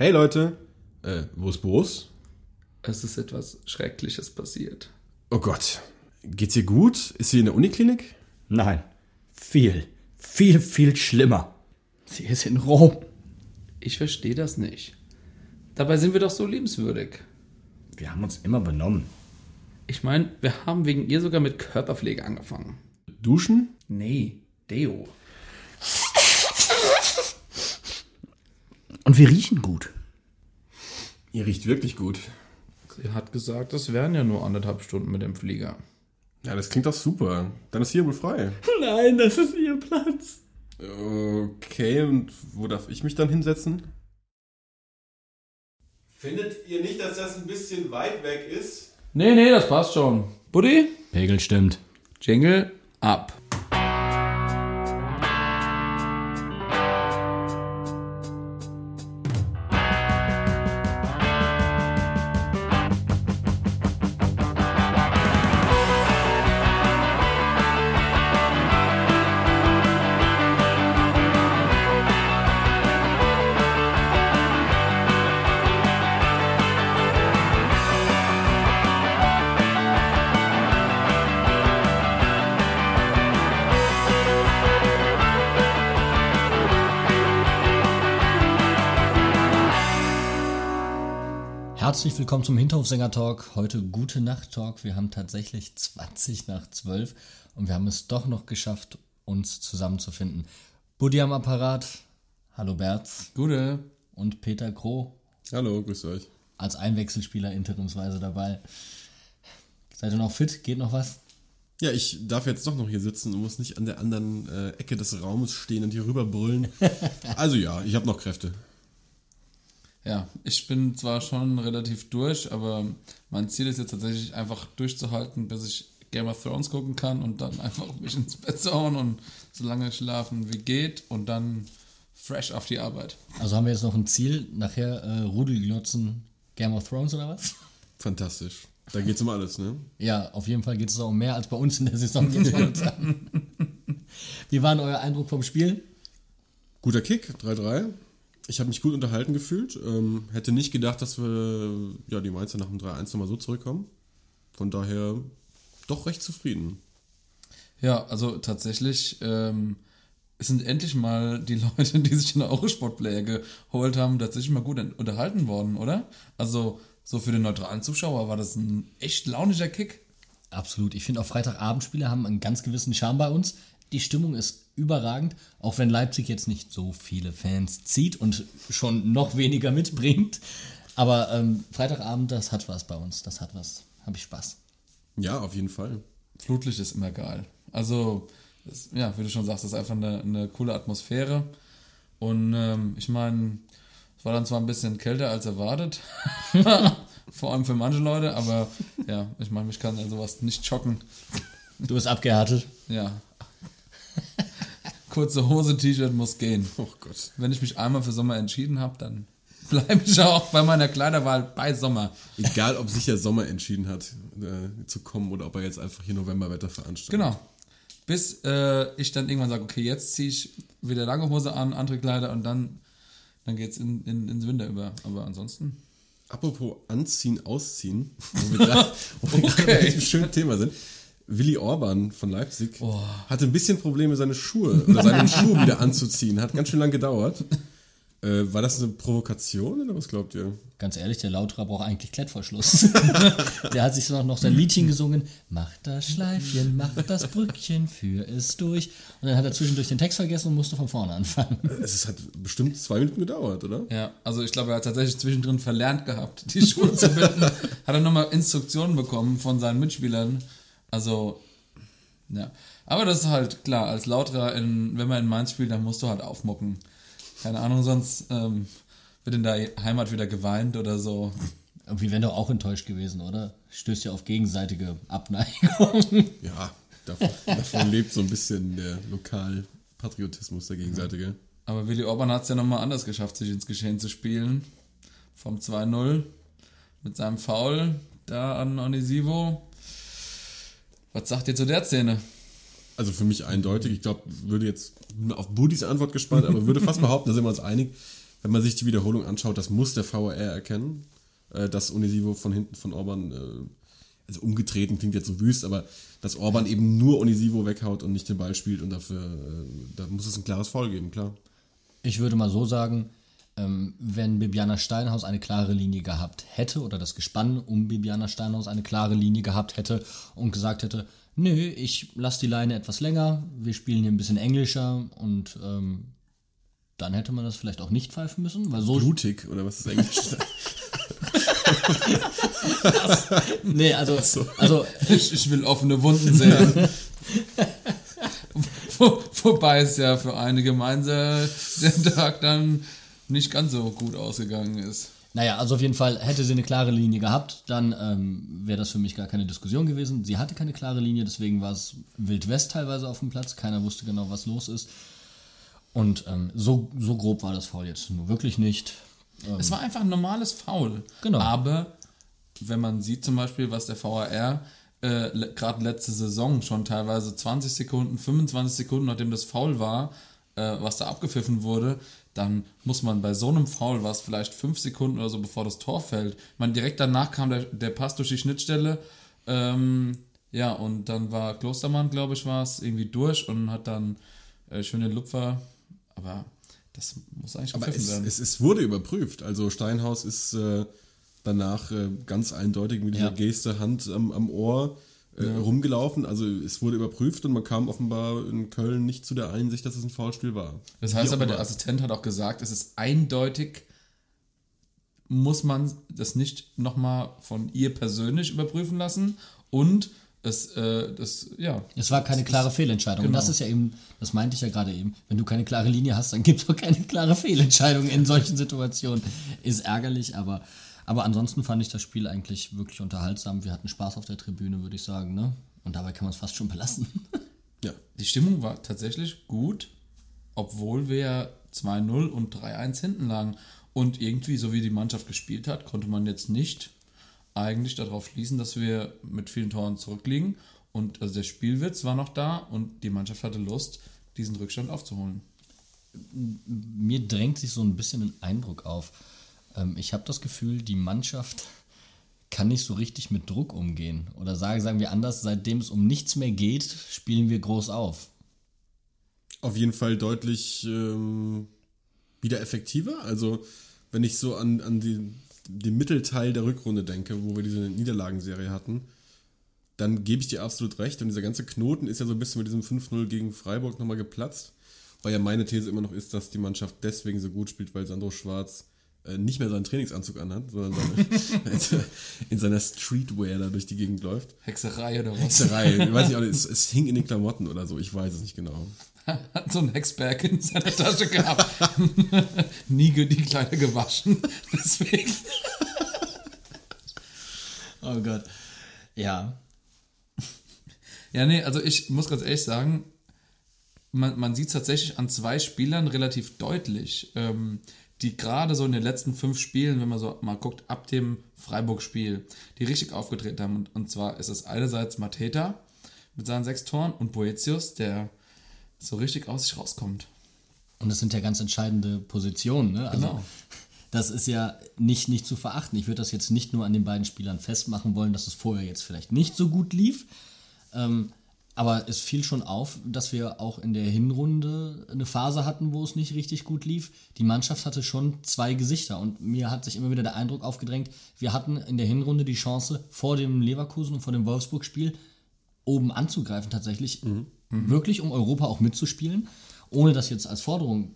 Hey Leute, äh, wo ist Boris? Es ist etwas Schreckliches passiert. Oh Gott, geht's ihr gut? Ist sie in der Uniklinik? Nein, viel, viel, viel schlimmer. Sie ist in Rom. Ich verstehe das nicht. Dabei sind wir doch so liebenswürdig. Wir haben uns immer benommen. Ich meine, wir haben wegen ihr sogar mit Körperpflege angefangen. Duschen? Nee, Deo. Und wir riechen gut. Ihr riecht wirklich gut. Sie hat gesagt, das wären ja nur anderthalb Stunden mit dem Flieger. Ja, das klingt doch super. Dann ist hier wohl frei. Nein, das ist ihr Platz. Okay, und wo darf ich mich dann hinsetzen? Findet ihr nicht, dass das ein bisschen weit weg ist? Nee, nee, das passt schon. Buddy? Pegel stimmt. Jingle ab. Herzlich willkommen zum Hinterhofsänger-Talk. Heute Gute Nacht-Talk. Wir haben tatsächlich 20 nach 12 und wir haben es doch noch geschafft, uns zusammenzufinden. Buddy am Apparat. Hallo Berz. Gute. Und Peter Kroh Hallo, grüßt euch. als Einwechselspieler interimsweise dabei. Seid ihr noch fit? Geht noch was? Ja, ich darf jetzt doch noch hier sitzen und muss nicht an der anderen äh, Ecke des Raumes stehen und hier rüber brüllen. also ja, ich habe noch Kräfte. Ja, ich bin zwar schon relativ durch, aber mein Ziel ist jetzt tatsächlich einfach durchzuhalten, bis ich Game of Thrones gucken kann und dann einfach mich ins Bett zu hauen und so lange schlafen wie geht und dann fresh auf die Arbeit. Also haben wir jetzt noch ein Ziel. Nachher äh, Rudelglotzen Game of Thrones oder was? Fantastisch. Da geht's um alles, ne? Ja, auf jeden Fall geht es auch um mehr als bei uns in der Saison. Wie war denn euer Eindruck vom Spiel? Guter Kick, 3-3. Ich habe mich gut unterhalten gefühlt. Ähm, hätte nicht gedacht, dass wir ja, die Mainzer nach dem 3-1 nochmal so zurückkommen. Von daher doch recht zufrieden. Ja, also tatsächlich ähm, es sind endlich mal die Leute, die sich den Eurosport-Player geholt haben, tatsächlich mal gut unterhalten worden, oder? Also so für den neutralen Zuschauer war das ein echt launischer Kick. Absolut. Ich finde auch Freitagabendspiele haben einen ganz gewissen Charme bei uns. Die Stimmung ist überragend, auch wenn Leipzig jetzt nicht so viele Fans zieht und schon noch weniger mitbringt. Aber ähm, Freitagabend, das hat was bei uns. Das hat was. Habe ich Spaß. Ja, auf jeden Fall. Flutlicht ist immer geil. Also, das, ja, wie du schon sagst, das ist einfach eine, eine coole Atmosphäre. Und ähm, ich meine, es war dann zwar ein bisschen kälter als erwartet, vor allem für manche Leute, aber ja, ich meine, mich kann ja sowas nicht schocken. Du bist abgehärtet. Ja. Kurze Hose, T-Shirt muss gehen. Oh Gott. Wenn ich mich einmal für Sommer entschieden habe, dann bleibe ich auch bei meiner Kleiderwahl bei Sommer. Egal, ob sich der Sommer entschieden hat, äh, zu kommen oder ob er jetzt einfach hier Novemberwetter veranstaltet. Genau. Bis äh, ich dann irgendwann sage, okay, jetzt ziehe ich wieder lange Hose an, andere Kleider und dann, dann geht es in, in, ins Winter über. Aber ansonsten. Apropos Anziehen, Ausziehen, wo wir gerade Okay. bei diesem schönen Thema sind. Willi Orban von Leipzig hatte ein bisschen Probleme, seine Schuhe oder seine Schuhe wieder anzuziehen. Hat ganz schön lang gedauert. Äh, war das eine Provokation oder was glaubt ihr? Ganz ehrlich, der Lauterer braucht eigentlich Klettverschluss. der hat sich noch, noch sein Liedchen gesungen. Mach das Schleifchen, mach das Brückchen, führ es durch. Und dann hat er zwischendurch den Text vergessen und musste von vorne anfangen. Es hat bestimmt zwei Minuten gedauert, oder? Ja, also ich glaube, er hat tatsächlich zwischendrin verlernt gehabt, die Schuhe zu binden. Hat er nochmal Instruktionen bekommen von seinen Mitspielern. Also, ja. Aber das ist halt klar, als Lauterer, in, wenn man in Mainz spielt, dann musst du halt aufmucken. Keine Ahnung, sonst ähm, wird in der Heimat wieder geweint oder so. Irgendwie wären doch auch enttäuscht gewesen, oder? Stößt ja auf gegenseitige Abneigung. Ja, davon, davon lebt so ein bisschen der Lokalpatriotismus der gegenseitige. Aber Willi Orban hat es ja nochmal anders geschafft, sich ins Geschehen zu spielen. Vom 2-0 mit seinem Foul da an Onisivo. Was sagt ihr zu der Szene? Also für mich eindeutig. Ich glaube, würde jetzt auf Budis Antwort gespannt, aber würde fast behaupten, da sind wir uns einig. wenn man sich die Wiederholung anschaut, das muss der VAR erkennen, äh, dass Onisivo von hinten von Orban, äh, also umgetreten klingt jetzt so wüst, aber dass Orban eben nur Onisivo weghaut und nicht den Ball spielt und dafür, äh, da muss es ein klares Foul geben, klar. Ich würde mal so sagen, wenn Bibiana Steinhaus eine klare Linie gehabt hätte oder das Gespann um Bibiana Steinhaus eine klare Linie gehabt hätte und gesagt hätte, nö, ich lasse die Leine etwas länger, wir spielen hier ein bisschen englischer und ähm, dann hätte man das vielleicht auch nicht pfeifen müssen, weil so Blutig, oder was ist Englisch? nee, also also Ich, ich will offene Wunden sehen. Wo, wobei es ja für einige Mainzer der Tag dann nicht ganz so gut ausgegangen ist. Naja, also auf jeden Fall hätte sie eine klare Linie gehabt, dann ähm, wäre das für mich gar keine Diskussion gewesen. Sie hatte keine klare Linie, deswegen war es Wild West teilweise auf dem Platz. Keiner wusste genau, was los ist. Und ähm, so, so grob war das Foul jetzt nur wirklich nicht. Es war einfach ein normales Foul. Genau. Aber wenn man sieht zum Beispiel, was der VAR äh, le gerade letzte Saison schon teilweise 20 Sekunden, 25 Sekunden, nachdem das Foul war, äh, was da abgepfiffen wurde, dann muss man bei so einem Foul, was vielleicht 5 Sekunden oder so bevor das Tor fällt, man direkt danach kam der, der Pass durch die Schnittstelle, ähm, ja, und dann war Klostermann, glaube ich, war es, irgendwie durch und hat dann äh, schön den Lupfer, aber das muss eigentlich Aber es, werden. es, es wurde überprüft. Also Steinhaus ist äh, danach äh, ganz eindeutig mit dieser Ja. Geste Hand am, am Ohr äh, rumgelaufen. Also es wurde überprüft und man kam offenbar in Köln nicht zu der Einsicht, dass es ein Foulspiel war. Das heißt aber, immer. der Assistent hat auch gesagt, es ist eindeutig, muss man das nicht nochmal von ihr persönlich überprüfen lassen und es, äh, das, ja. Es war keine es klare Fehlentscheidung. Und genau. das ist ja eben, das meinte ich ja gerade eben, wenn du keine klare Linie hast, dann gibt es auch keine klare Fehlentscheidung in solchen Situationen. Ist ärgerlich, aber, aber ansonsten fand ich das Spiel eigentlich wirklich unterhaltsam. Wir hatten Spaß auf der Tribüne, würde ich sagen. Ne? Und dabei kann man es fast schon belassen. Ja. Die Stimmung war tatsächlich gut, obwohl wir 2-0 und 3-1 hinten lagen. Und irgendwie, so wie die Mannschaft gespielt hat, konnte man jetzt nicht eigentlich darauf schließen, dass wir mit vielen Toren zurückliegen. Und also der Spielwitz war noch da und die Mannschaft hatte Lust, diesen Rückstand aufzuholen. Mir drängt sich so ein bisschen ein Eindruck auf. Ähm, ich habe das Gefühl, die Mannschaft kann nicht so richtig mit Druck umgehen. Oder sagen, sagen wir anders, seitdem es um nichts mehr geht, spielen wir groß auf. Auf jeden Fall deutlich ähm, wieder effektiver. Also wenn ich so an, an die, den Mittelteil der Rückrunde denke, wo wir diese Niederlagenserie hatten, dann gebe ich dir absolut recht. Und dieser ganze Knoten ist ja so ein bisschen mit diesem 5-0 gegen Freiburg nochmal geplatzt. Weil ja meine These immer noch ist, dass die Mannschaft deswegen so gut spielt, weil Sandro Schwarz nicht mehr seinen Trainingsanzug anhat, sondern seine, in seiner Streetwear da durch die Gegend läuft. Hexerei oder was? Hexerei, ich weiß nicht, es, es hing in den Klamotten oder so, ich weiß es nicht genau. Hat so ein Hexberg in seiner Tasche gehabt. Nie die Kleider gewaschen. Deswegen. Oh Gott. Ja. Ja, nee, also ich muss ganz ehrlich sagen, man, man sieht es tatsächlich an zwei Spielern relativ deutlich, ähm, die gerade so in den letzten fünf Spielen, wenn man so mal guckt, ab dem Freiburg-Spiel, die richtig aufgetreten haben. Und, und zwar ist es einerseits Mateta mit seinen sechs Toren und Boetius, der so richtig aus sich rauskommt. Und das sind ja ganz entscheidende Positionen. Ne? Also, Genau. Das ist ja nicht, nicht zu verachten. Ich würde das jetzt nicht nur an den beiden Spielern festmachen wollen, dass es vorher jetzt vielleicht nicht so gut lief. Ähm, aber es fiel schon auf, dass wir auch in der Hinrunde eine Phase hatten, wo es nicht richtig gut lief. Die Mannschaft hatte schon zwei Gesichter und mir hat sich immer wieder der Eindruck aufgedrängt, wir hatten in der Hinrunde die Chance, vor dem Leverkusen und vor dem Wolfsburg-Spiel oben anzugreifen tatsächlich, wirklich um Europa auch mitzuspielen, ohne das jetzt als Forderung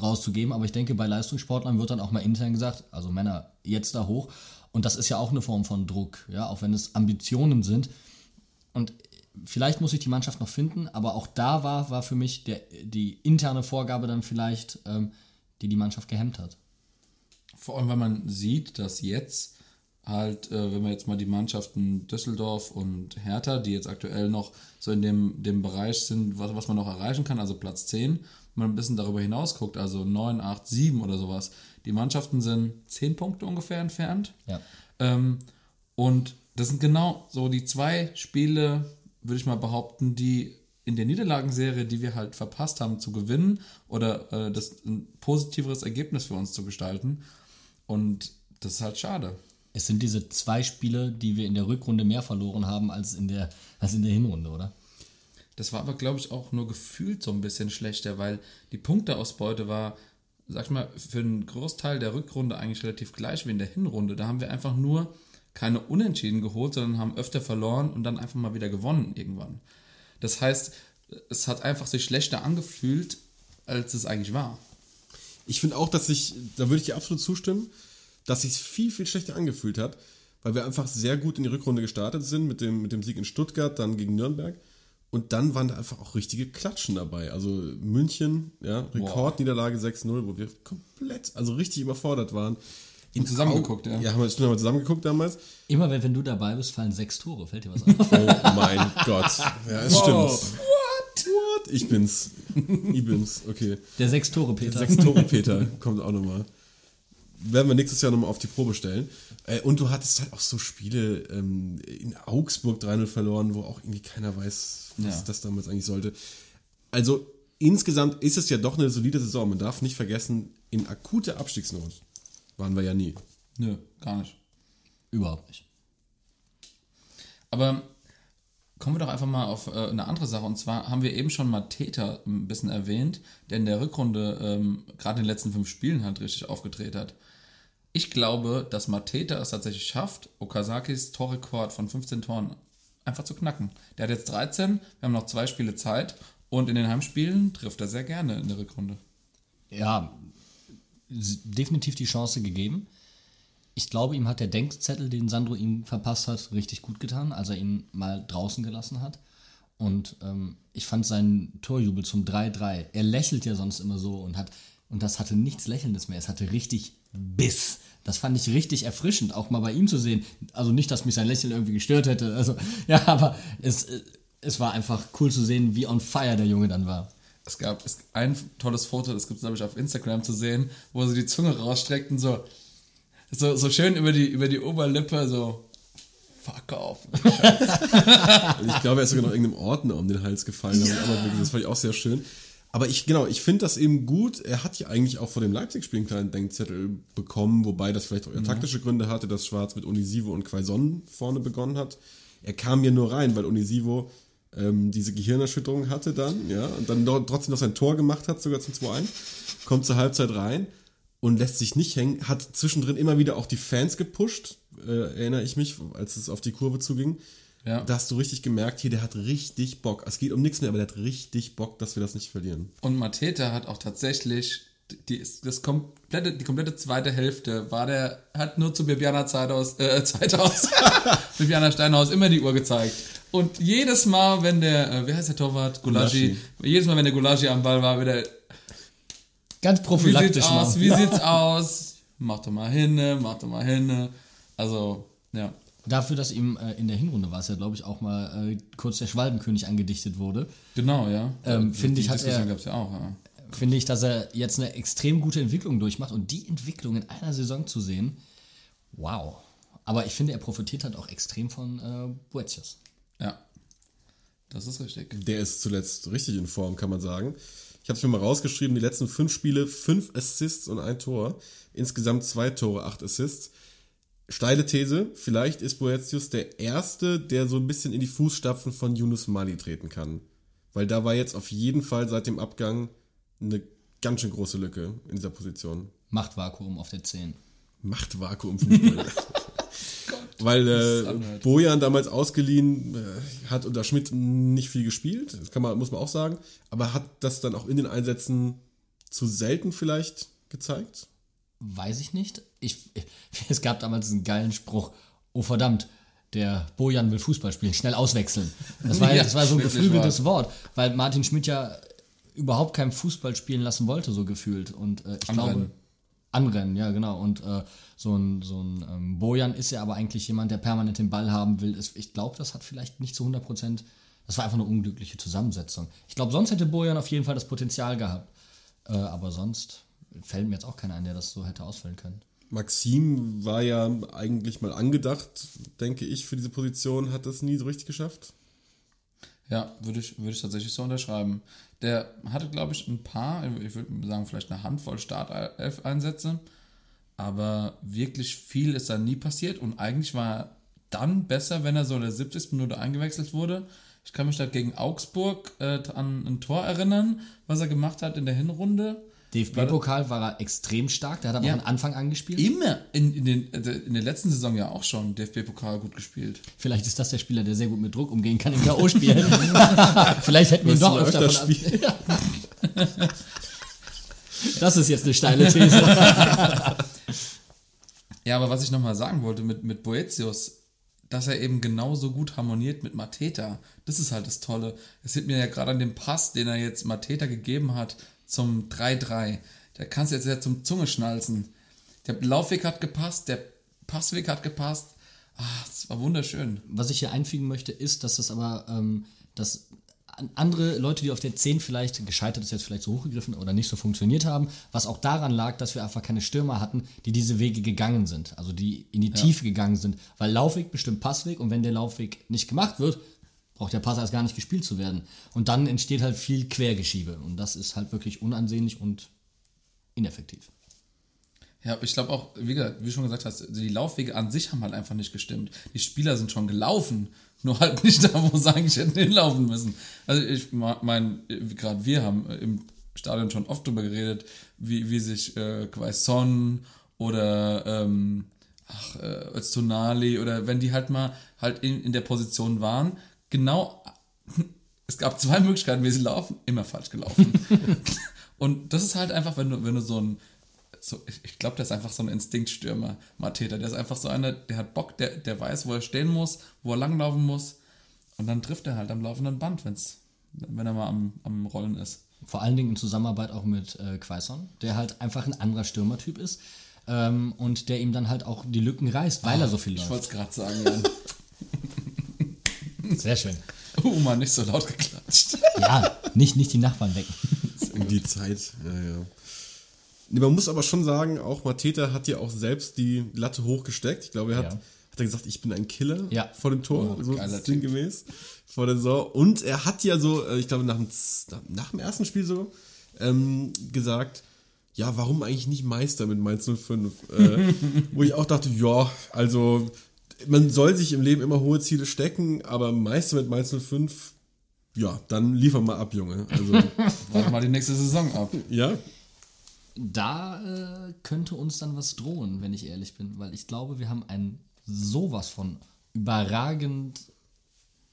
rauszugeben, aber ich denke, bei Leistungssportlern wird dann auch mal intern gesagt, also Männer, jetzt da hoch. Und das ist ja auch eine Form von Druck, ja, auch wenn es Ambitionen sind. Und vielleicht muss ich die Mannschaft noch finden, aber auch da war, war für mich der, die interne Vorgabe dann vielleicht, ähm, die die Mannschaft gehemmt hat. Vor allem, weil man sieht, dass jetzt halt, äh, wenn wir jetzt mal die Mannschaften Düsseldorf und Hertha, die jetzt aktuell noch so in dem, dem Bereich sind, was, was man noch erreichen kann, also Platz 10, wenn man ein bisschen darüber hinaus guckt, also 9, 8, 7 oder sowas, die Mannschaften sind 10 Punkte ungefähr entfernt. Ja. Ähm, und das sind genau so die zwei Spiele, würde ich mal behaupten, die in der Niederlagenserie, die wir halt verpasst haben zu gewinnen oder äh, das ein positiveres Ergebnis für uns zu gestalten. Und das ist halt schade. Es sind diese zwei Spiele, die wir in der Rückrunde mehr verloren haben als in der, als in der Hinrunde, oder? Das war aber, glaube ich, auch nur gefühlt so ein bisschen schlechter, weil die Punkteausbeute war, sag ich mal, für einen Großteil der Rückrunde eigentlich relativ gleich wie in der Hinrunde. Da haben wir einfach nur keine Unentschieden geholt, sondern haben öfter verloren und dann einfach mal wieder gewonnen irgendwann. Das heißt, es hat einfach sich schlechter angefühlt, als es eigentlich war. Ich finde auch, dass sich, da würde ich dir absolut zustimmen, dass sich viel, viel schlechter angefühlt hat, weil wir einfach sehr gut in die Rückrunde gestartet sind mit dem, mit dem Sieg in Stuttgart, dann gegen Nürnberg. Und dann waren da einfach auch richtige Klatschen dabei. Also München, ja, Rekordniederlage 6-0, wo wir komplett, also richtig überfordert waren. In zusammengeguckt, ja. Ja, haben wir schon mal zusammengeguckt damals. Immer wenn, wenn du dabei bist, fallen sechs Tore. Fällt dir was auf? Oh mein Gott. Ja, es wow. stimmt. What? What? Ich bin's. Ich bin's. Okay. Der sechs Tore Peter. Der sechs Tore Peter kommt auch nochmal. Werden wir nächstes Jahr nochmal auf die Probe stellen. Äh, und du hattest halt auch so Spiele ähm, in Augsburg 3-0 verloren, wo auch irgendwie keiner weiß, was ja. das damals eigentlich sollte. Also insgesamt ist es ja doch eine solide Saison. Man darf nicht vergessen, in akute Abstiegsnot waren wir ja nie. Nö, gar nicht. Überhaupt nicht. Aber kommen wir doch einfach mal auf äh, eine andere Sache. Und zwar haben wir eben schon mal Täter ein bisschen erwähnt, der in der Rückrunde ähm, gerade in den letzten fünf Spielen halt richtig aufgedreht hat. Ich glaube, dass Mateta es tatsächlich schafft, Okazakis Torrekord von 15 Toren einfach zu knacken. Der hat jetzt 13, wir haben noch zwei Spiele Zeit und in den Heimspielen trifft er sehr gerne in der Rückrunde. Ja, definitiv die Chance gegeben. Ich glaube, ihm hat der Denkzettel, den Sandro ihm verpasst hat, richtig gut getan, als er ihn mal draußen gelassen hat. Und ähm, ich fand seinen Torjubel zum 3-3. Er lächelt ja sonst immer so und hat, und das hatte nichts Lächelndes mehr. Es hatte richtig Biss. Das fand ich richtig erfrischend, auch mal bei ihm zu sehen. Also nicht, dass mich sein Lächeln irgendwie gestört hätte. Also, ja, aber es, es war einfach cool zu sehen, wie on fire der Junge dann war. Es gab ein tolles Foto, das gibt es, glaube ich, auf Instagram zu sehen, wo sie die Zunge rausstreckt und so, so, so schön über die, über die Oberlippe, so, fuck off. ich glaube, er ist sogar noch irgendeinem Ordner um den Hals gefallen. Ja. Das fand ich auch sehr schön. Aber ich, genau, ich finde das eben gut. Er hat ja eigentlich auch vor dem Leipzig-Spiel einen kleinen Denkzettel bekommen, wobei das vielleicht auch eher taktische Gründe hatte, dass Schwarz mit Unisivo und Quaison vorne begonnen hat. Er kam hier nur rein, weil Unisivo ähm, diese Gehirnerschütterung hatte dann, ja, und dann trotzdem noch sein Tor gemacht hat, sogar zum 2-1, kommt zur Halbzeit rein und lässt sich nicht hängen, hat zwischendrin immer wieder auch die Fans gepusht, äh, erinnere ich mich, als es auf die Kurve zuging. Ja. Da hast du richtig gemerkt, hier, der hat richtig Bock. Es geht um nichts mehr, aber der hat richtig Bock, dass wir das nicht verlieren. Und Mateta hat auch tatsächlich die, das komplette, die komplette zweite Hälfte war der, hat nur zu Bibiana Zeithaus, äh, Zeithaus, Bibiana Steinhaus immer die Uhr gezeigt. Und jedes Mal, wenn der, äh, wie heißt der Torwart? Gulagi. Jedes Mal, wenn der Gulagi am Ball war, wieder. Ganz prophylaktisch. Wie sieht's aus? Wie sieht's aus? Mach doch mal hin, mach doch mal hin. Also, ja. Dafür, dass ihm äh, in der Hinrunde war es ja, glaube ich, auch mal äh, kurz der Schwalbenkönig angedichtet wurde. Genau, ja. Ähm, Finde ich, hat er, gab's ja auch, ja. Finde ich, dass er jetzt eine extrem gute Entwicklung durchmacht und die Entwicklung in einer Saison zu sehen, wow. Aber ich finde, er profitiert halt auch extrem von äh, Boetius. Das ist richtig. Der ist zuletzt richtig in Form, kann man sagen. Ich habe es mir mal rausgeschrieben, die letzten fünf Spiele, fünf Assists und ein Tor. Insgesamt zwei Tore, acht Assists. Steile These, vielleicht ist Boetius der Erste, der so ein bisschen in die Fußstapfen von Yunus Mali treten kann. Weil da war jetzt auf jeden Fall seit dem Abgang eine ganz schön große Lücke in dieser Position. Machtvakuum auf der 10. Machtvakuum Weil äh, Bojan damals ausgeliehen äh, hat unter Schmidt nicht viel gespielt, das kann man, muss man auch sagen, aber hat das dann auch in den Einsätzen zu selten vielleicht gezeigt? Weiß ich nicht. Ich, es gab damals einen geilen Spruch, oh verdammt, der Bojan will Fußball spielen, schnell auswechseln. Das war, ja, das war so ein geflügeltes Wort, weil Martin Schmidt ja überhaupt kein Fußball spielen lassen wollte, so gefühlt. Und äh, ich Anrennen. glaube. Anrennen, ja, genau. Und äh, so ein, so ein ähm, Bojan ist ja aber eigentlich jemand, der permanent den Ball haben will. Ich glaube, das hat vielleicht nicht zu 100 Prozent. Das war einfach eine unglückliche Zusammensetzung. Ich glaube, sonst hätte Bojan auf jeden Fall das Potenzial gehabt. Äh, aber sonst fällt mir jetzt auch keiner ein, der das so hätte ausfüllen können. Maxim war ja eigentlich mal angedacht, denke ich, für diese Position, hat das nie so richtig geschafft. Ja, würde ich, würde ich tatsächlich so unterschreiben. Der hatte, glaube ich, ein paar, ich würde sagen, vielleicht eine Handvoll Startelf-Einsätze, aber wirklich viel ist da nie passiert und eigentlich war er dann besser, wenn er so in der 70. Minute eingewechselt wurde. Ich kann mich da gegen Augsburg äh, an ein Tor erinnern, was er gemacht hat in der Hinrunde. DFB-Pokal war er extrem stark, der hat aber Ja. auch von Anfang an gespielt. Immer in, in, den, äh, in der letzten Saison ja auch schon DFB-Pokal gut gespielt. Vielleicht ist das der Spieler, der sehr gut mit Druck umgehen kann im K.O.-Spiel. Vielleicht hätten wir ihn doch öfter öfter von spielen. Das ist jetzt eine steile These. Ja, aber was ich nochmal sagen wollte mit, mit Boetius, dass er eben genauso gut harmoniert mit Mateta. Das ist halt das Tolle. Es sieht mir ja gerade an dem Pass, den er jetzt Mateta gegeben hat zum 3-3. Der kannst du jetzt ja zum Zunge schnalzen. Der Laufweg hat gepasst, der Passweg hat gepasst. Ah, das war wunderschön. Was ich hier einfügen möchte, ist, dass das aber, ähm, dass an- andere Leute, die auf der 10 vielleicht gescheitert ist, jetzt vielleicht so hochgegriffen oder nicht so funktioniert haben, was auch daran lag, dass wir einfach keine Stürmer hatten, die diese Wege gegangen sind, also die in die Tiefe gegangen sind, weil Laufweg bestimmt Passweg und wenn der Laufweg nicht gemacht wird, braucht der Pass erst gar nicht gespielt zu werden. Und dann entsteht halt viel Quergeschiebe und das ist halt wirklich unansehnlich und ineffektiv. Ja, ich glaube auch, wie, du schon gesagt hast, die Laufwege an sich haben halt einfach nicht gestimmt. Die Spieler sind schon gelaufen, nur halt nicht da, wo sie eigentlich hätten hinlaufen müssen. Also ich meine, gerade wir haben im Stadion schon oft drüber geredet, wie, wie sich äh, Quaison oder ähm, ach, äh, Öztunali oder wenn die halt mal halt in, in der Position waren, genau, es gab zwei Möglichkeiten, wie sie laufen, immer falsch gelaufen. Und das ist halt einfach, wenn du, wenn du so ein, so, ich, ich glaube, der ist einfach so ein Instinktstürmer, Mateta. Der ist einfach so einer, der hat Bock, der, der weiß, wo er stehen muss, wo er langlaufen muss. Und dann trifft er halt am laufenden Band, wenn's, wenn er mal am, am Rollen ist. Vor allen Dingen in Zusammenarbeit auch mit äh, Quaison, der halt einfach ein anderer Stürmertyp ist ähm, und der ihm dann halt auch die Lücken reißt, weil er so viel Ich läuft. wollte es gerade sagen. Sehr schön. Oh Mann, nicht so laut geklatscht. Ja, nicht, nicht die Nachbarn wecken. Um die Zeit, ja, ja. Nee, man muss aber schon sagen, auch Mateta hat ja auch selbst die Latte hochgesteckt. Ich glaube, er hat, Ja. hat er gesagt, ich bin ein Killer Ja. vor dem Tor, Oh, so sinngemäß vor der Saison. Und er hat ja so, äh, ich glaube, nach dem, nach dem ersten Spiel so ähm, gesagt, ja, warum eigentlich nicht Meister mit Mainz 05? Äh, wo ich auch dachte, ja, also man soll sich im Leben immer hohe Ziele stecken, aber Meister mit Mainz 05, ja, dann liefer mal ab, Junge. Also, Warte mal die nächste Saison ab. ja, Da äh, könnte uns dann was drohen, wenn ich ehrlich bin, weil ich glaube, wir haben ein sowas von überragend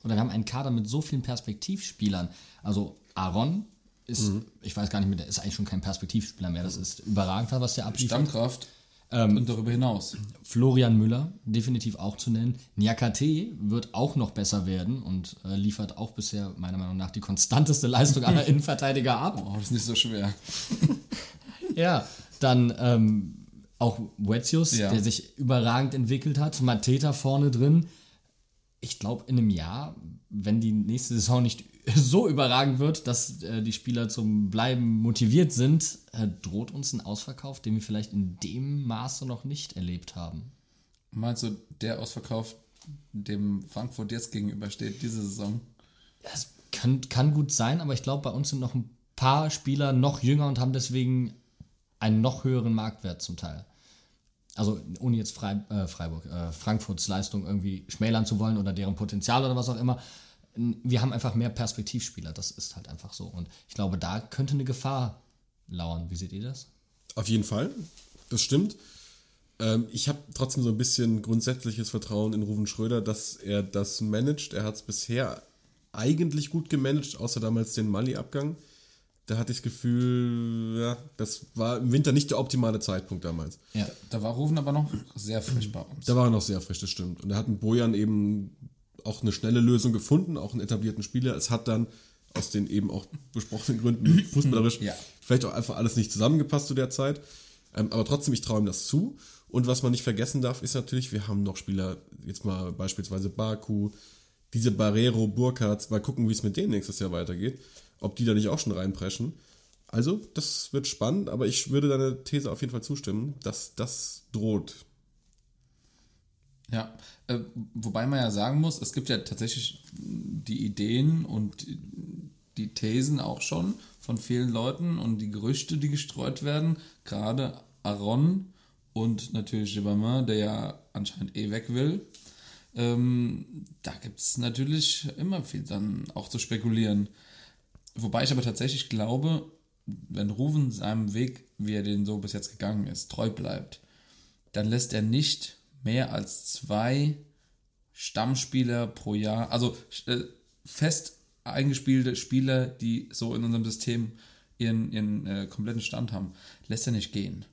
oder wir haben einen Kader mit so vielen Perspektivspielern. Also Aaron ist, ich weiß gar nicht mehr, der ist eigentlich schon kein Perspektivspieler mehr. Das ist überragend, was der abliefert. Stammkraft und darüber hinaus. Florian Müller, definitiv auch zu nennen. Niakate wird auch noch besser werden und äh, liefert auch bisher meiner Meinung nach die konstanteste Leistung aller Innenverteidiger ab. Oh, das ist nicht so schwer. Ja, dann ähm, auch Wetzius, Ja. der sich überragend entwickelt hat. Mateta vorne drin. Ich glaube, in einem Jahr, wenn die nächste Saison nicht so überragend wird, dass äh, die Spieler zum Bleiben motiviert sind, äh, droht uns ein Ausverkauf, den wir vielleicht in dem Maße noch nicht erlebt haben. Meinst du, der Ausverkauf, dem Frankfurt jetzt gegenübersteht, diese Saison? Das kann, kann gut sein, aber ich glaube, bei uns sind noch ein paar Spieler noch jünger und haben deswegen einen noch höheren Marktwert zum Teil. Also ohne jetzt äh, Freiburg, äh, Frankfurts Leistung irgendwie schmälern zu wollen oder deren Potenzial oder was auch immer. Wir haben einfach mehr Perspektivspieler, das ist halt einfach so. Und ich glaube, da könnte eine Gefahr lauern. Wie seht ihr das? Auf jeden Fall, das stimmt. Ähm, ich habe trotzdem so ein bisschen grundsätzliches Vertrauen in Ruven Schröder, dass er das managt. Er hat es bisher eigentlich gut gemanagt, außer damals den Mali-Abgang. Da hatte ich das Gefühl, ja, das war im Winter nicht der optimale Zeitpunkt damals. Ja. Da war Rufen aber noch sehr frisch bei uns. Da war er noch sehr frisch, das stimmt. Und er hat mit Bojan eben auch eine schnelle Lösung gefunden, auch einen etablierten Spieler. Es hat dann aus den eben auch besprochenen Gründen fußballerisch Ja. vielleicht auch einfach alles nicht zusammengepasst zu der Zeit. Ähm, aber trotzdem, ich traue ihm das zu. Und was man nicht vergessen darf, ist natürlich, wir haben noch Spieler, jetzt mal beispielsweise Baku, diese Barrero, Burkhardt, mal gucken, wie es mit denen nächstes Jahr weitergeht. Ob die da nicht auch schon reinpreschen. Also, das wird spannend, aber ich würde deiner These auf jeden Fall zustimmen, dass das droht. Ja, äh, wobei man ja sagen muss, es gibt ja tatsächlich die Ideen und die Thesen auch schon von vielen Leuten und die Gerüchte, die gestreut werden, gerade Aaron und natürlich Gibbermann, der ja anscheinend eh weg will. Ähm, da gibt es natürlich immer viel dann auch zu spekulieren. Wobei ich aber tatsächlich glaube, wenn Ruven seinem Weg, wie er den so bis jetzt gegangen ist, treu bleibt, dann lässt er nicht mehr als zwei Stammspieler pro Jahr, also äh, fest eingespielte Spieler, die so in unserem System ihren, ihren äh, kompletten Stand haben, lässt er nicht gehen.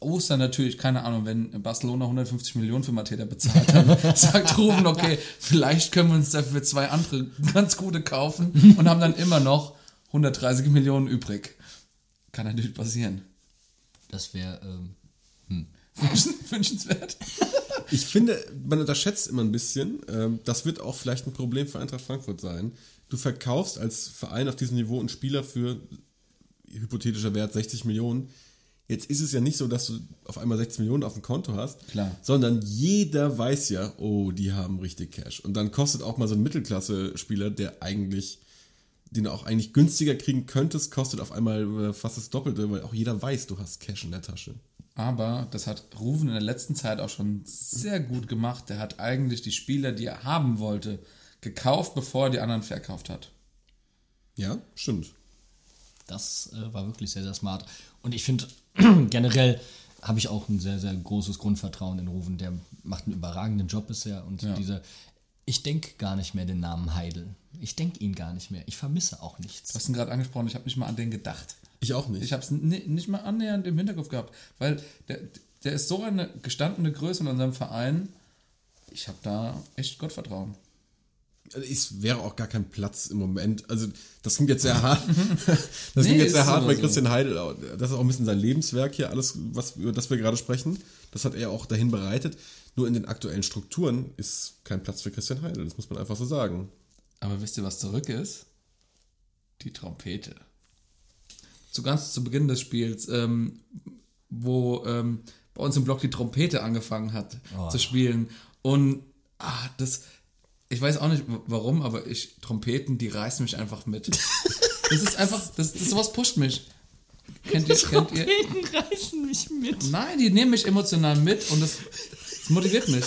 Außer natürlich, keine Ahnung, wenn Barcelona 150 Millionen für Mateta bezahlt hat, sagt Rufen, okay, vielleicht können wir uns dafür zwei andere ganz gute kaufen und haben dann immer noch 130 Millionen übrig. Kann natürlich passieren. Das wäre ähm, Wünschenswert. Ich finde, man unterschätzt immer ein bisschen, ähm, das wird auch vielleicht ein Problem für Eintracht Frankfurt sein. Du verkaufst als Verein auf diesem Niveau einen Spieler für hypothetischer Wert 60 Millionen. Jetzt ist es ja nicht so, dass du auf einmal 60 Millionen auf dem Konto hast, Klar. sondern jeder weiß ja, oh, die haben richtig Cash. Und dann kostet auch mal so ein Mittelklasse-Spieler, der eigentlich, den du auch eigentlich günstiger kriegen könntest, kostet auf einmal äh, fast das Doppelte, weil auch jeder weiß, du hast Cash in der Tasche. Aber das hat Rufen in der letzten Zeit auch schon sehr gut gemacht. Der hat eigentlich die Spieler, die er haben wollte, gekauft, bevor er die anderen verkauft hat. Ja, stimmt. Das äh, war wirklich sehr, sehr smart. Und ich finde, generell habe ich auch ein sehr, sehr großes Grundvertrauen in Ruven. Der macht einen überragenden Job bisher. Und Ja. diese, ich denke gar nicht mehr den Namen Heidel. Ich denke ihn gar nicht mehr. Ich vermisse auch Du nichts. hast ihn gerade angesprochen, ich habe nicht mal an den gedacht. Ich auch nicht. Ich habe es nicht mal annähernd im Hinterkopf gehabt, weil der, der ist so eine gestandene Größe in unserem Verein. Ich habe da echt Gottvertrauen. Also es wäre auch gar kein Platz im Moment. Also das klingt jetzt sehr hart. Das Nee, klingt jetzt sehr hart, weil so. Christian Heidel, das ist auch ein bisschen sein Lebenswerk hier, alles, was, über das wir gerade sprechen. Das hat er auch dahin bereitet. Nur in den aktuellen Strukturen ist kein Platz für Christian Heidel. Das muss man einfach so sagen. Aber wisst ihr, was zurück ist? Die Trompete. Zu ganz zu Beginn des Spiels, ähm, wo ähm, bei uns im Block die Trompete angefangen hat zu spielen. Und ah, das, ich weiß auch nicht warum, aber ich, Trompeten, die reißen mich einfach mit. Das ist einfach, das, das sowas pusht mich. Kennt ihr, kennt ihr? Trompeten reißen mich mit. Nein, die nehmen mich emotional mit und das, das motiviert mich.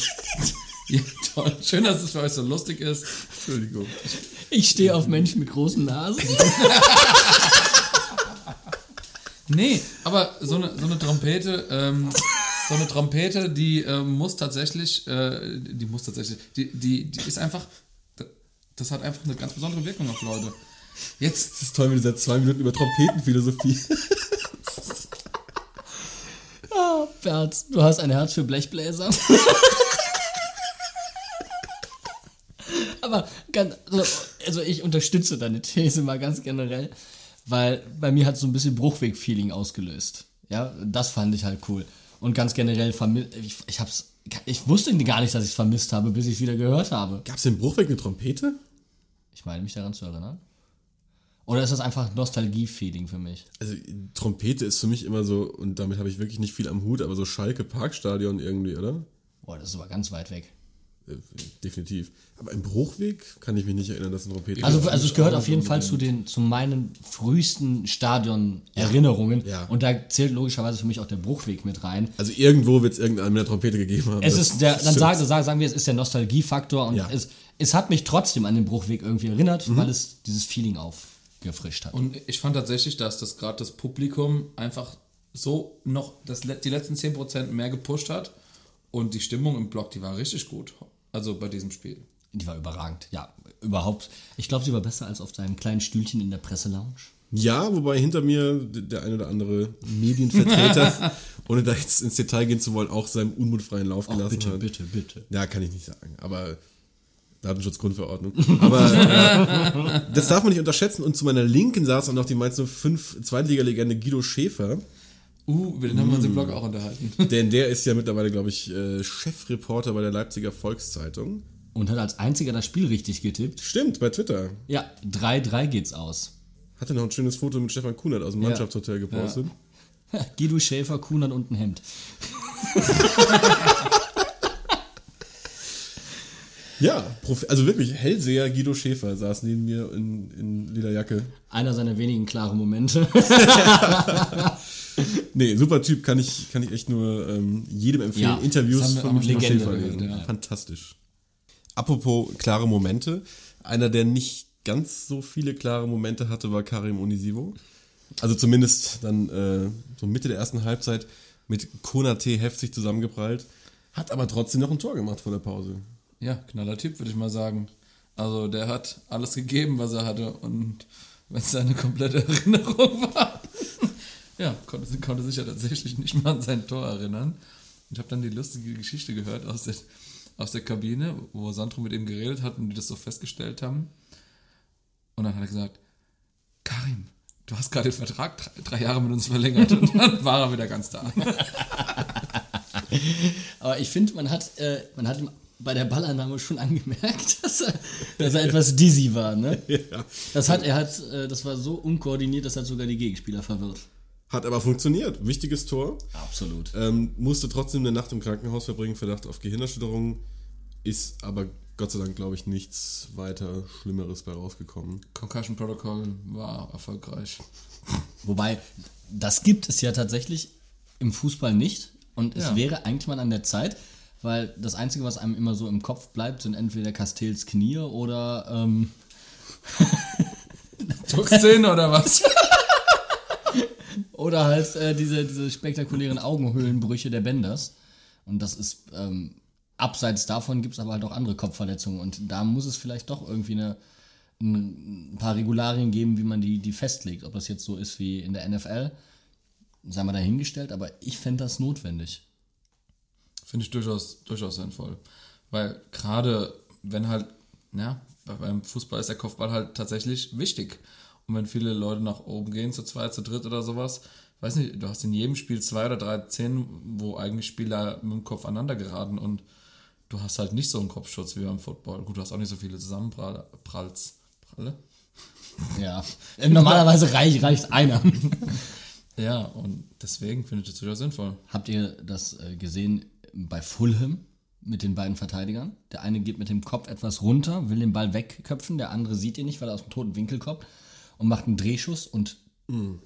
Ja, toll. Schön, dass es für euch so lustig ist. Entschuldigung. Ich stehe auf Menschen mit großen Nasen. Nee, aber so eine, so eine Trompete, ähm, so eine Trompete, die ähm, muss tatsächlich, äh, die muss tatsächlich, die, die, die ist einfach, das hat einfach eine ganz besondere Wirkung auf Leute. Jetzt, Es ist toll, wenn du seit zwei Minuten über Trompetenphilosophie. Ah, Bert, du hast ein Herz für Blechbläser. Aber ganz, also, also ich unterstütze deine These mal ganz generell, weil bei mir hat so ein bisschen Bruchweg-Feeling ausgelöst. Ja, das fand ich halt cool. Und ganz generell ich, ich hab's, ich wusste gar nicht, dass ich es vermisst habe, bis ich es wieder gehört habe. Gab es im Bruchweg eine Trompete? Ich meine mich daran zu erinnern. Oder ist das einfach Nostalgie-Feeling für mich? Also Trompete ist für mich immer so, und damit habe ich wirklich nicht viel am Hut, aber so Schalke Parkstadion irgendwie, oder? Boah, das ist aber ganz weit weg. Äh, Definitiv. Aber im Bruchweg kann ich mich nicht erinnern, dass ein Trompete Also, also es gehört auf jeden Fall zu den zu meinen frühesten Stadion-Erinnerungen. Ja. Und da zählt logischerweise für mich auch der Bruchweg mit rein. Also irgendwo wird es irgendeinen mit einer Trompete gegeben haben. Es ist der, dann stimmt. sagen, sagen, sagen wir, es ist der Nostalgiefaktor und Ja. es, es hat mich trotzdem an den Bruchweg irgendwie erinnert, Mhm. weil es dieses Feeling aufgefrischt hat. und ich fand tatsächlich, dass das gerade das Publikum einfach so noch das, die letzten 10% mehr gepusht hat und die Stimmung im Block, die war richtig gut. Also bei diesem Spiel. Die war überragend. Ja, überhaupt. Ich glaube, sie war besser als auf seinem kleinen Stühlchen in der Presselounge. Ja, wobei hinter mir der ein oder andere Medienvertreter, ohne da jetzt ins Detail gehen zu wollen, auch seinem unmutfreien Lauf Ach, gelassen bitte, hat. bitte, bitte. Ja, kann ich nicht sagen, aber Datenschutzgrundverordnung. Aber äh, das darf man nicht unterschätzen. Und zu meiner Linken saß auch noch die Mainz 05 Zweitligalegende Guido Schäfer. Uh, über den haben wir uns im Blog auch unterhalten. Denn der ist ja mittlerweile, glaube ich, äh, Chefreporter bei der Leipziger Volkszeitung. Und hat als einziger das Spiel richtig getippt. Stimmt, bei Twitter. Ja, 3-3 geht's aus. Hatte noch ein schönes Foto mit Stefan Kunert aus dem Mannschaftshotel gepostet. Guido Schäfer, Kunert und ein Hemd. Ja, also wirklich, Hellseher Guido Schäfer saß neben mir in, in Lederjacke. Einer seiner wenigen klaren Momente. Nee, super Typ, kann ich, kann ich echt nur ähm, jedem empfehlen. Ja, Interviews von Legende Schäfer lesen. ja. Fantastisch. Apropos klare Momente, einer, der nicht ganz so viele klare Momente hatte, war Karim Onisivo. Also zumindest dann äh, so Mitte der ersten Halbzeit mit Konate heftig zusammengeprallt, hat aber trotzdem noch ein Tor gemacht vor der Pause. Ja, knaller Typ, würde ich mal sagen. Also der hat alles gegeben, was er hatte und wenn es seine komplette Erinnerung war. Ja, konnte, konnte sich ja tatsächlich nicht mal an sein Tor erinnern. Ich habe dann die lustige Geschichte gehört aus der, aus der Kabine, wo Sandro mit ihm geredet hat und die das so festgestellt haben. Und dann hat er gesagt, Karim, du hast gerade den Vertrag drei, drei Jahre mit uns verlängert. Und dann war er wieder ganz da. Aber ich finde, man hat, äh, man hat ihm bei der Ballannahme schon angemerkt, dass er, dass er etwas dizzy war. Ne? Das hat er hat, äh, das war so unkoordiniert, das hat sogar die Gegenspieler verwirrt. Hat aber funktioniert. Wichtiges Tor. Absolut. Ähm, musste trotzdem eine Nacht im Krankenhaus verbringen, Verdacht auf Gehirnerschütterung. Ist aber Gott sei Dank, glaube ich, nichts weiter Schlimmeres bei rausgekommen. Concussion Protocol war erfolgreich. Wobei, das gibt es ja tatsächlich im Fußball nicht. Und es Ja. wäre eigentlich mal an der Zeit, weil das Einzige, was einem immer so im Kopf bleibt, sind entweder Castells Knie oder ähm, Druckszene oder was? Oder halt äh, diese, diese spektakulären Augenhöhlenbrüche der Benders. Und das ist, ähm, abseits davon gibt es aber halt auch andere Kopfverletzungen. Und da muss es vielleicht doch irgendwie eine, ein paar Regularien geben, wie man die, die festlegt. Ob das jetzt so ist wie in der NFL, sei mal dahingestellt, aber ich fände das notwendig. Finde ich durchaus, durchaus sinnvoll. Weil gerade wenn halt, ja, bei- beim Fußball ist der Kopfball halt tatsächlich wichtig. Und wenn viele Leute nach oben gehen, zu zweit, zu dritt oder sowas, weiß nicht, du hast in jedem Spiel zwei oder drei Szenen, wo eigentlich Spieler mit dem Kopf aneinander geraten und du hast halt nicht so einen Kopfschutz wie beim Football. Gut, du hast auch nicht so viele Zusammenpralls. Pralle? Ja. Äh, Normalerweise reicht, reicht einer. Ja, und deswegen finde ich das durchaus sinnvoll. Habt ihr das äh, gesehen bei Fulham mit den beiden Verteidigern? Der eine geht mit dem Kopf etwas runter, will den Ball wegköpfen, der andere sieht ihn nicht, weil er aus dem toten Winkel kommt und macht einen Drehschuss und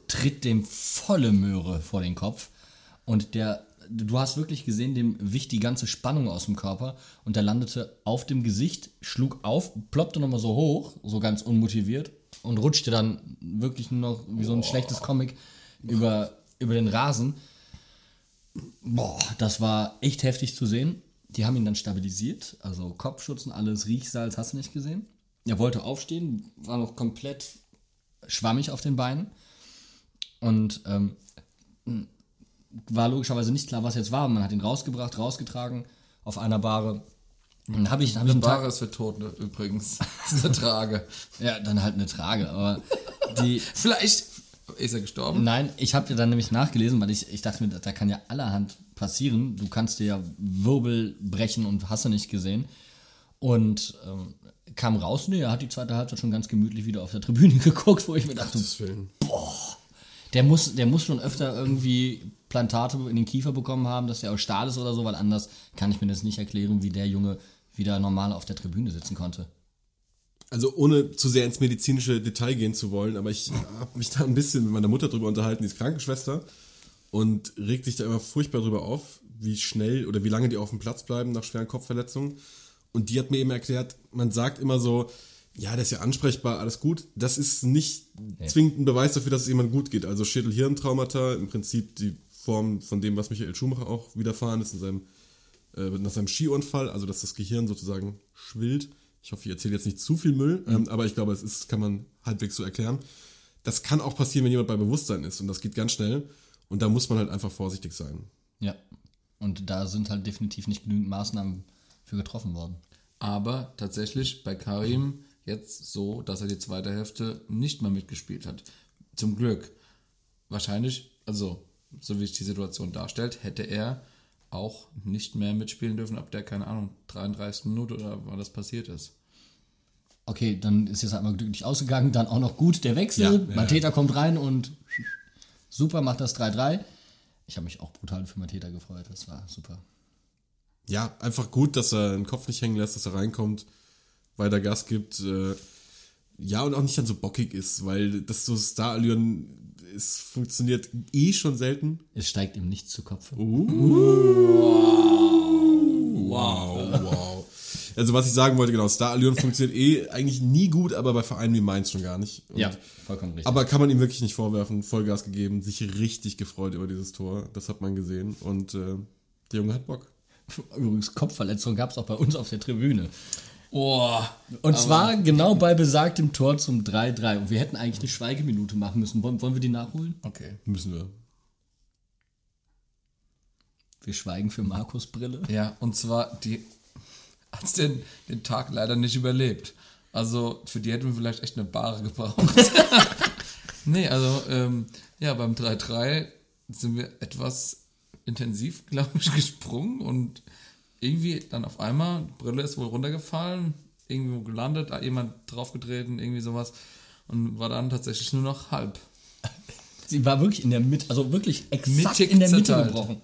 tritt dem volle Möhre vor den Kopf. Und der, du hast wirklich gesehen, dem wich die ganze Spannung aus dem Körper und der landete auf dem Gesicht, schlug auf, ploppte nochmal so hoch, so ganz unmotiviert und rutschte dann wirklich nur noch wie so ein schlechtes Comic über, über den Rasen. Boah, das war echt heftig zu sehen. Die haben ihn dann stabilisiert, also Kopfschutz und alles, Riechsalz, hast du nicht gesehen? Er wollte aufstehen, war noch komplett schwammig auf den Beinen und ähm, war logischerweise nicht klar, was jetzt war. Man hat ihn rausgebracht, rausgetragen auf einer Bahre. Dann habe ich, hab ich Eine Bahre ist für Tote übrigens. Das ist eine Trage. ja, dann halt eine Trage, aber die, Vielleicht ist er gestorben. Nein, ich habe dir dann nämlich nachgelesen, weil ich, ich dachte mir, da kann ja allerhand passieren. Du kannst dir ja Wirbel brechen und hast du nicht gesehen. Und ähm, kam raus, nee, er hat die zweite Halbzeit schon ganz gemütlich wieder auf der Tribüne geguckt, wo ich mir dachte, Willen. der muss, der muss schon öfter irgendwie Plantate in den Kiefer bekommen haben, dass der aus Stahl ist oder so, weil anders kann ich mir das nicht erklären, wie der Junge wieder normal auf der Tribüne sitzen konnte. Also ohne zu sehr ins medizinische Detail gehen zu wollen, aber ich habe mich da ein bisschen mit meiner Mutter drüber unterhalten, die ist Krankenschwester und regt sich da immer furchtbar drüber auf, wie schnell oder wie lange die auf dem Platz bleiben nach schweren Kopfverletzungen. Und die hat mir eben erklärt, man sagt immer so, ja, der ist ja ansprechbar, alles gut. Das ist nicht zwingend ein Beweis dafür, dass es jemandem gut geht. Also Schädel-Hirntraumata, im Prinzip die Form von dem, was Michael Schumacher auch widerfahren ist in seinem, äh, nach seinem Skiunfall, also dass das Gehirn sozusagen schwillt. Ich hoffe, ich erzähle jetzt nicht zu viel Müll, ähm, aber ich glaube, es ist, kann man halbwegs so erklären. Das kann auch passieren, wenn jemand bei Bewusstsein ist und das geht ganz schnell. Und da muss man halt einfach vorsichtig sein. Ja. Und da sind halt definitiv nicht genügend Maßnahmen für getroffen worden. Aber tatsächlich bei Karim jetzt so, dass er die zweite Hälfte nicht mehr mitgespielt hat. Zum Glück. Wahrscheinlich, also so wie sich die Situation darstellt, hätte er auch nicht mehr mitspielen dürfen, ab der, keine Ahnung, 33. Minute oder wann das passiert ist. Okay, dann ist jetzt halt mal glücklich ausgegangen. Dann auch noch gut der Wechsel. Ja, ja, Mateta kommt rein und super macht das 3-3. Ich habe mich auch brutal für Mateta gefreut. Das war super. Ja, einfach gut, dass er den Kopf nicht hängen lässt, dass er reinkommt, weiter Gas gibt. Äh, ja, und auch nicht dann so bockig ist, weil das so Star-Allüren, es funktioniert eh schon selten. Es steigt ihm nichts zu Kopf. Wow, wow. Also was ich sagen wollte, genau, Star-Allüren funktioniert eh eigentlich nie gut, aber bei Vereinen wie Mainz schon gar nicht. Und Ja, vollkommen richtig. Aber kann man ihm wirklich nicht vorwerfen. Vollgas gegeben, sich richtig gefreut über dieses Tor. Das hat man gesehen. Und äh, der Junge hat Bock. Übrigens, Kopfverletzung gab es auch bei uns auf der Tribüne. Oh, Und zwar genau bei besagtem Tor zum 3-3. Und wir hätten eigentlich eine Schweigeminute machen müssen. Wollen, wollen wir die nachholen? okay. Müssen wir. Wir schweigen für Markus Brille. Ja, und zwar, die hat den, den Tag leider nicht überlebt. Also für die hätten wir vielleicht echt eine Bahre gebraucht. nee, also ähm, ja, beim 3-3 sind wir etwas intensiv, glaube ich, gesprungen und irgendwie dann auf einmal, Brille ist wohl runtergefallen, irgendwo gelandet, da jemand draufgetreten, irgendwie sowas und war dann tatsächlich nur noch halb. Sie war wirklich in der Mitte, also wirklich exakt Mittig in der Mitte zerteilt. gebrochen.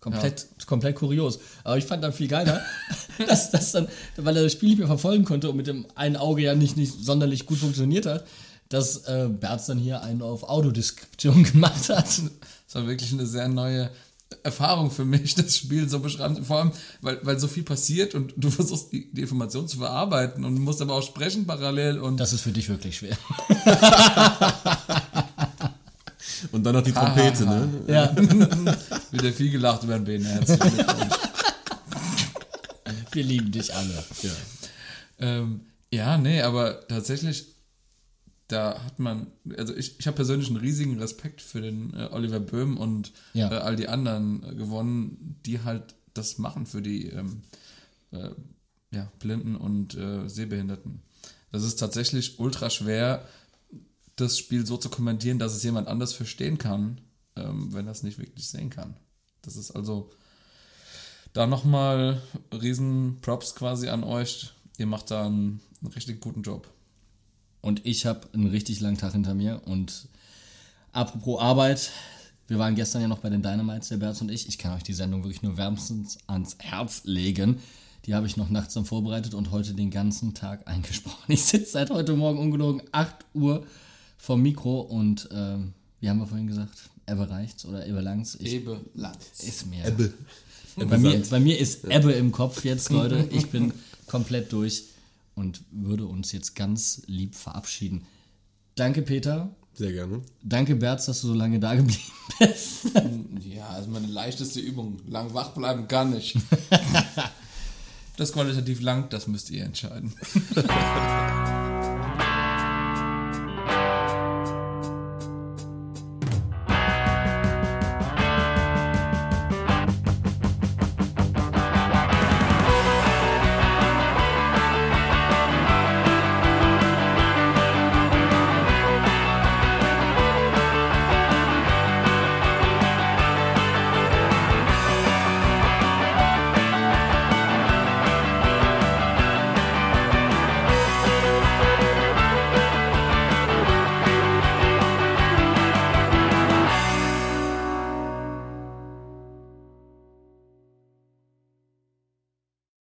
Komplett, komplett kurios. Aber ich fand dann viel geiler, dass das dann, weil er das Spiel nicht mehr verfolgen konnte und mit dem einen Auge ja nicht, nicht sonderlich gut funktioniert hat, dass äh, Berz dann hier einen auf Autodeskription gemacht hat. Das war wirklich eine sehr neue Erfahrung für mich, das Spiel so beschreiben. Vor allem, weil, weil so viel passiert und du versuchst die, die Information zu verarbeiten und musst aber auch sprechen parallel und Das ist für dich wirklich schwer. Und dann noch die Trompete, ha, ha. ne? Ja, wieder viel gelacht über den Bene. Herzlichen Glückwunsch. wir lieben dich alle. Ja. ähm, ja, nee, aber tatsächlich, da hat man, also ich, ich habe persönlich einen riesigen Respekt für den äh, Oliver Böhm und Ja. äh, all die anderen äh, gewonnen, die halt das machen für die ähm, äh, ja, Blinden und äh, Sehbehinderten. Das ist tatsächlich ultra schwer, das Spiel so zu kommentieren, dass es jemand anders verstehen kann, ähm, wenn er es nicht wirklich sehen kann. Das ist also da nochmal riesen Props quasi an euch. Ihr macht da einen, einen richtig guten Job. Und ich habe einen richtig langen Tag hinter mir. Und apropos Arbeit, wir waren gestern ja noch bei den Dynamites, der Berz und ich. Ich kann euch die Sendung wirklich nur wärmstens ans Herz legen. Die habe ich noch nachts dann vorbereitet und heute den ganzen Tag eingesprochen. Ich sitze seit heute Morgen ungelogen 8 Uhr vom Mikro und ähm, wie haben wir vorhin gesagt? Ebbe reicht's oder Ebbe langt's? Ich, Ebe Lanz. ist mir. Ebbe. Bei mir, bei mir ist Ebbe im Kopf jetzt, Leute. Ich bin komplett durch und würde uns jetzt ganz lieb verabschieden. Danke, Peter. Sehr gerne. Danke, Berz, dass du so lange da geblieben bist. Ja, also meine leichteste Übung. Lang wach bleiben kann ich. das qualitativ lang, das müsst ihr entscheiden.